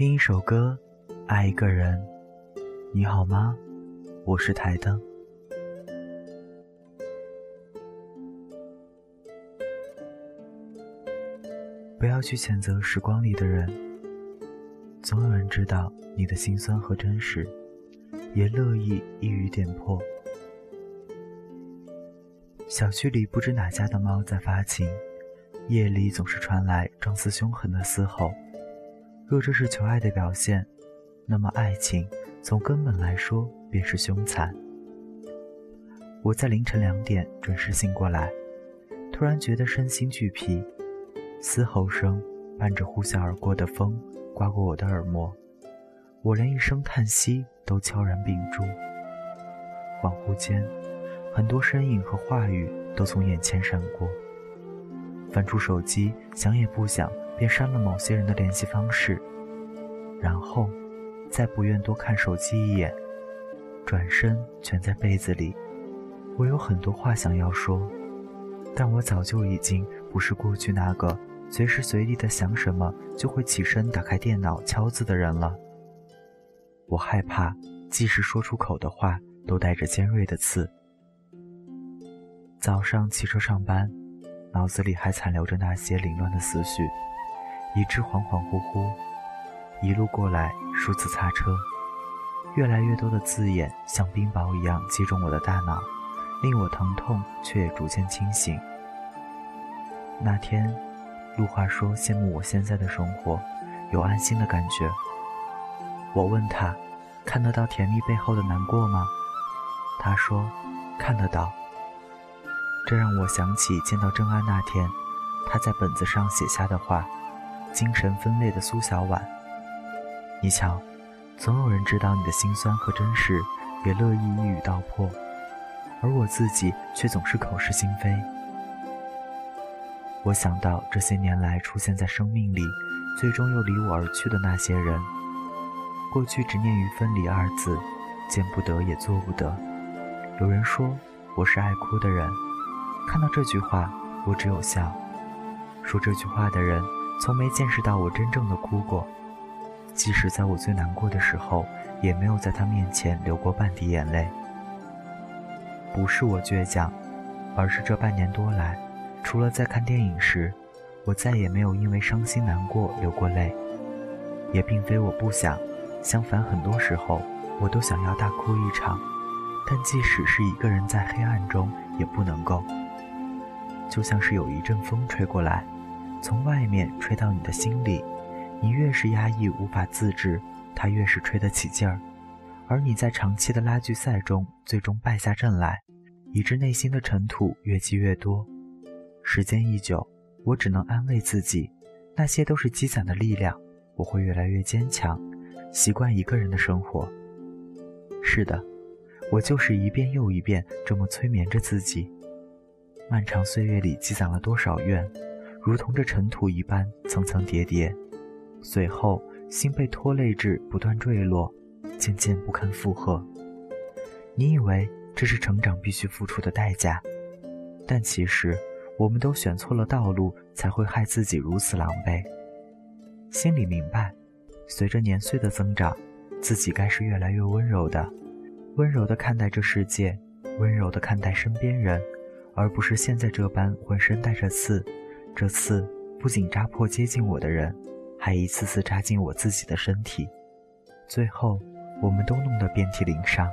听一首歌，爱一个人，你好吗？我是台灯。不要去谴责时光里的人，总有人知道你的心酸和真实，也乐意一语点破。小区里不知哪家的猫在发情，夜里总是传来状似凶狠的嘶吼。若这是求爱的表现，那么爱情从根本来说便是凶残。我在凌晨两点准时醒过来，突然觉得身心俱疲，嘶吼声伴着呼啸而过的风刮过我的耳膜，我连一声叹息都悄然屏住。恍惚间，很多身影和话语都从眼前闪过，翻出手机，想也不想。便删了某些人的联系方式，然后再不愿多看手机一眼，转身蜷在被子里。我有很多话想要说，但我早就已经不是过去那个随时随地的想什么就会起身打开电脑敲字的人了。我害怕，即使说出口的话都带着尖锐的刺。早上骑车上班，脑子里还残留着那些凌乱的思绪。以致恍恍惚惚，一路过来，数次擦车，越来越多的字眼像冰雹一样击中我的大脑，令我疼痛，却也逐渐清醒。那天，陆华说羡慕我现在的生活，有安心的感觉。我问他，看得到甜蜜背后的难过吗？他说，看得到。这让我想起见到郑安那天，他在本子上写下的话。精神分裂的苏小婉，你瞧，总有人知道你的心酸和真实，也乐意一语道破，而我自己却总是口是心非。我想到这些年来出现在生命里，最终又离我而去的那些人，过去执念于分离二字，见不得也做不得。有人说我是爱哭的人，看到这句话，我只有笑。说这句话的人。从没见识到我真正的哭过，即使在我最难过的时候，也没有在他面前流过半滴眼泪。不是我倔强，而是这半年多来，除了在看电影时，我再也没有因为伤心难过流过泪。也并非我不想，相反，很多时候我都想要大哭一场，但即使是一个人在黑暗中，也不能够。就像是有一阵风吹过来。从外面吹到你的心里，你越是压抑无法自制，它越是吹得起劲儿。而你在长期的拉锯赛中，最终败下阵来，以致内心的尘土越积越多。时间一久，我只能安慰自己，那些都是积攒的力量，我会越来越坚强，习惯一个人的生活。是的，我就是一遍又一遍这么催眠着自己。漫长岁月里积攒了多少怨？如同这尘土一般层层叠叠，随后心被拖累至不断坠落，渐渐不堪负荷。你以为这是成长必须付出的代价，但其实我们都选错了道路，才会害自己如此狼狈。心里明白，随着年岁的增长，自己该是越来越温柔的，温柔的看待这世界，温柔的看待身边人，而不是现在这般浑身带着刺。这次不仅扎破接近我的人，还一次次扎进我自己的身体，最后我们都弄得遍体鳞伤。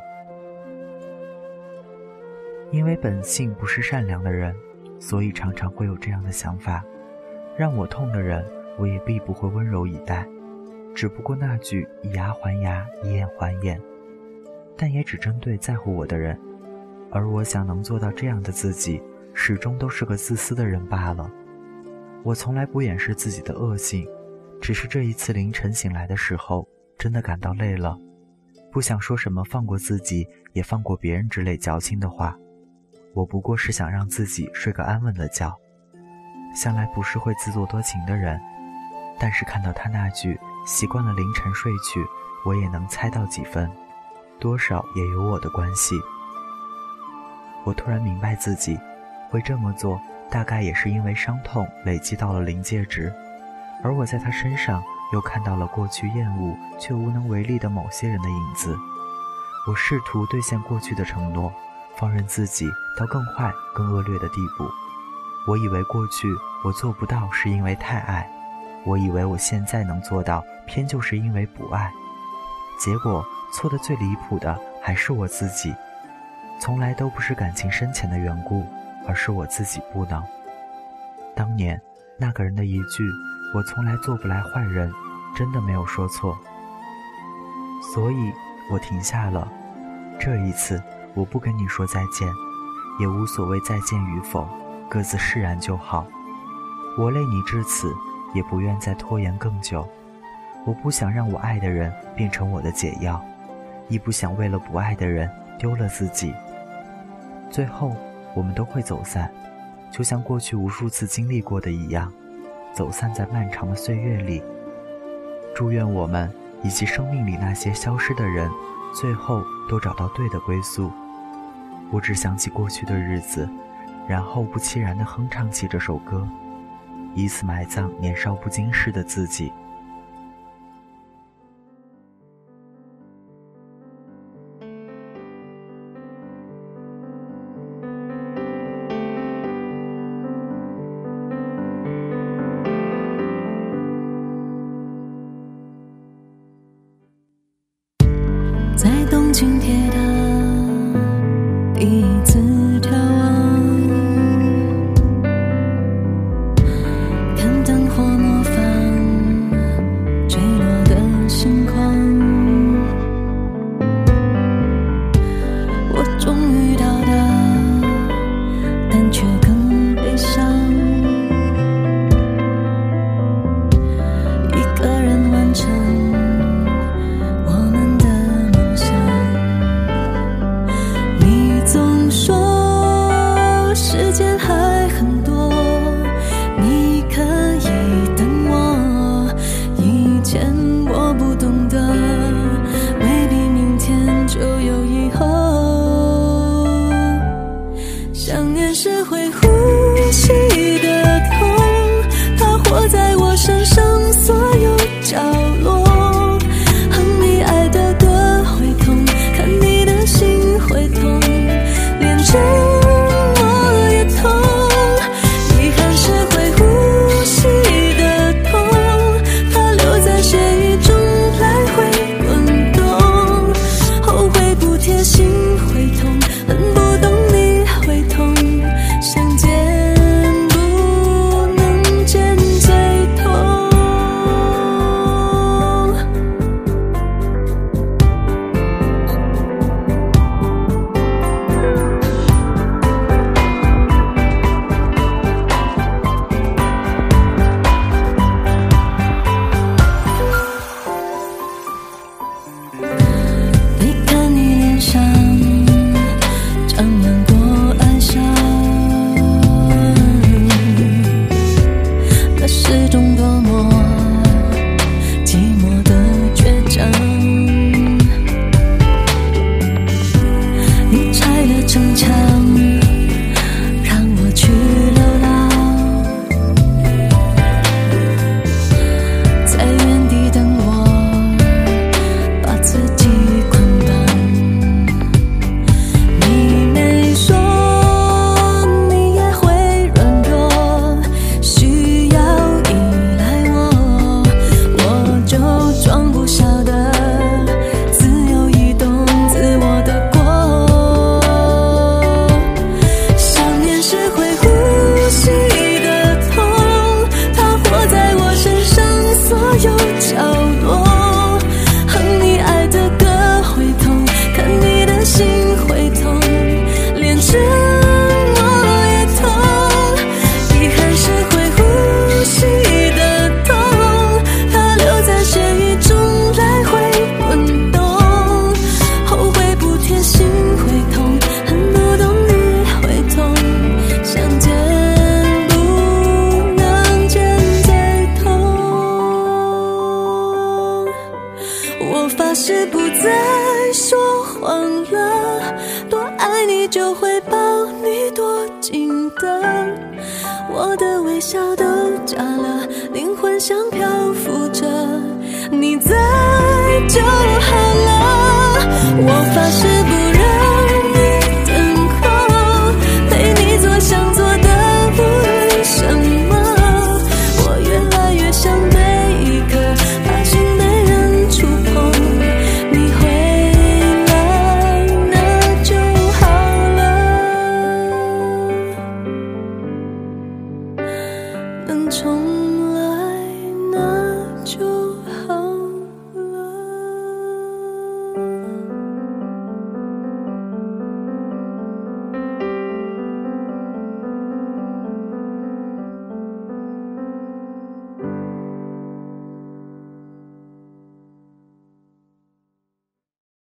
因为本性不是善良的人，所以常常会有这样的想法：让我痛的人，我也必不会温柔以待。只不过那句以牙还牙，以眼还眼，但也只针对在乎我的人。而我想能做到这样的自己，始终都是个自私的人罢了。我从来不掩饰自己的恶性，只是这一次凌晨醒来的时候，真的感到累了，不想说什么放过自己，也放过别人之类矫情的话。我不过是想让自己睡个安稳的觉。向来不是会自作多情的人，但是看到他那句“习惯了凌晨睡去”，我也能猜到几分，多少也有我的关系。我突然明白自己会这么做。大概也是因为伤痛累积到了临界值，而我在他身上又看到了过去厌恶却无能为力的某些人的影子。我试图兑现过去的承诺，放任自己到更坏、更恶劣的地步。我以为过去我做不到是因为太爱，我以为我现在能做到，偏就是因为不爱。结果错的最离谱的还是我自己，从来都不是感情深浅的缘故，而是我自己不能。当年那个人的一句“我从来做不来坏人”，真的没有说错，所以我停下了。这一次我不跟你说再见，也无所谓再见与否，各自释然就好。我累你至此，也不愿再拖延更久。我不想让我爱的人变成我的解药，亦不想为了不爱的人丢了自己。最后，我们都会走散，就像过去无数次经历过的一样，走散在漫长的岁月里。祝愿我们以及生命里那些消失的人，最后都找到对的归宿。我只想起过去的日子，然后不期然地哼唱起这首歌，以此埋葬年少不经事的自己。紧贴的是会呼吸的痛它活在我身上。发誓不再说谎了多爱你就会抱你多紧的。我的微笑都假了灵魂像漂浮着。你在就好了我发誓不